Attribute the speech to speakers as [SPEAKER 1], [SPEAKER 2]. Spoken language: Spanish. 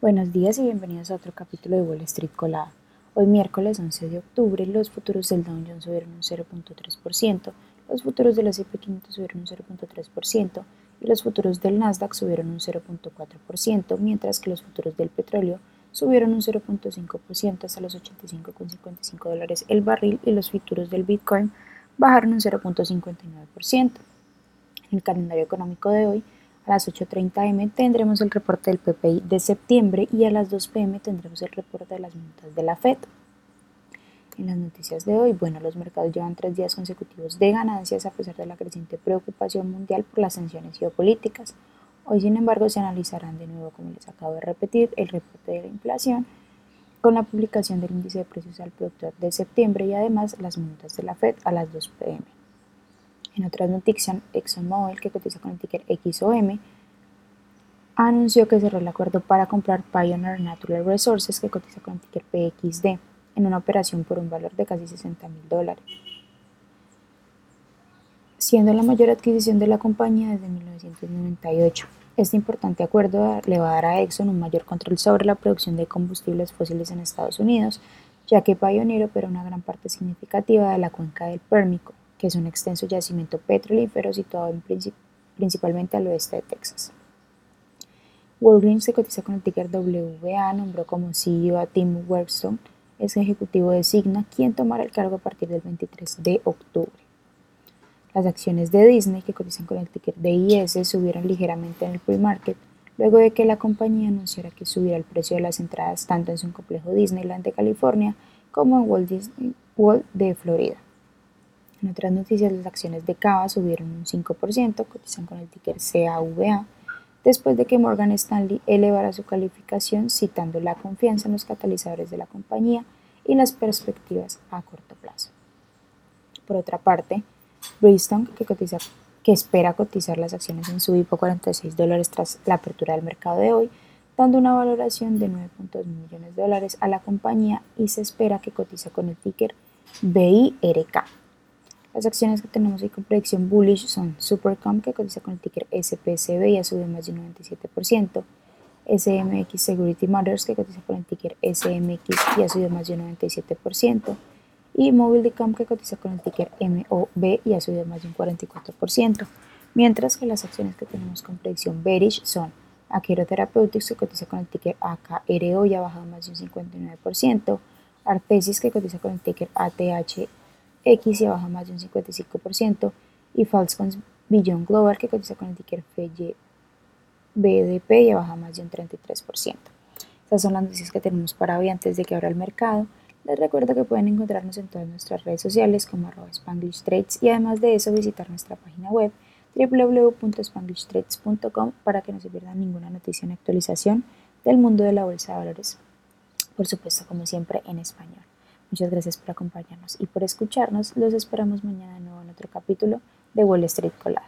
[SPEAKER 1] Buenos días y bienvenidos a otro capítulo de Wall Street Colada. Hoy miércoles 11 de octubre los futuros del Dow Jones subieron un 0.3%, los futuros del S&P 500 subieron un 0.3% y los futuros del Nasdaq subieron un 0.4%, mientras que los futuros del petróleo subieron un 0.5% hasta los 85,55 dólares el barril y los futuros del Bitcoin bajaron un 0.59%. En el calendario económico de hoy, a las 8.30 m tendremos el reporte del PPI de septiembre y a las 2 pm tendremos el reporte de las multas de la FED. En las noticias de hoy, bueno, los mercados llevan tres días consecutivos de ganancias a pesar de la creciente preocupación mundial por las sanciones geopolíticas. Hoy, sin embargo, se analizarán de nuevo, como les acabo de repetir, el reporte de la inflación con la publicación del índice de precios al productor de septiembre y además las multas de la FED a las 2 pm. En otras noticias, ExxonMobil, que cotiza con el ticker XOM, anunció que cerró el acuerdo para comprar Pioneer Natural Resources, que cotiza con el ticker PXD, en una operación por un valor de casi 60 mil dólares, siendo la mayor adquisición de la compañía desde 1998. Este importante acuerdo le va a dar a Exxon un mayor control sobre la producción de combustibles fósiles en Estados Unidos, ya que Pioneer opera una gran parte significativa de la cuenca del Pérmico, que es un extenso yacimiento petrolífero situado principalmente al oeste de Texas. Walgreens se cotiza con el ticker WBA, nombró como CEO a Tim Workstone, es ejecutivo de Signa, quien tomará el cargo a partir del 23 de octubre. Las acciones de Disney, que cotizan con el ticker DIS, subieron ligeramente en el pre-market, luego de que la compañía anunciara que subiera el precio de las entradas tanto en su complejo Disneyland de California como en Walt Disney World de Florida. En otras noticias, las acciones de Cava subieron un 5%, cotizan con el ticker CAVA, después de que Morgan Stanley elevara su calificación citando la confianza en los catalizadores de la compañía y las perspectivas a corto plazo. Por otra parte, Bridgestone, que, cotiza, espera cotizar las acciones en su IPO 46 dólares tras la apertura del mercado de hoy, dando una valoración de 9.2 millones de dólares a la compañía y se espera que cotice con el ticker BIRK. Las acciones que tenemos ahí con predicción bullish son Supercom, que cotiza con el ticker SPCB y ha subido más de un 97%, SMX Security Matters, que cotiza con el ticker SMX y ha subido más de un 97%, y Mobilicom, que cotiza con el ticker MOB y ha subido más de un 44%, mientras que las acciones que tenemos con predicción bearish son Aquero Therapeutics, que cotiza con el ticker AKRO y ha bajado más de un 59%, Artesis, que cotiza con el ticker ATH X y baja más de un 55%, y Falcons Billion Global que cotiza con el ticker BDP y baja más de un 33%. Estas son las noticias que tenemos para hoy antes de que abra el mercado. Les recuerdo que pueden encontrarnos en todas nuestras redes sociales como arroba Spanglish Trades y además de eso visitar nuestra página web www.spanglishtrades.com para que no se pierdan ninguna noticia ni actualización del mundo de la bolsa de valores. Por supuesto, como siempre, en español. Muchas gracias por acompañarnos y por escucharnos. Los esperamos mañana de nuevo en otro capítulo de Wall Street Colada.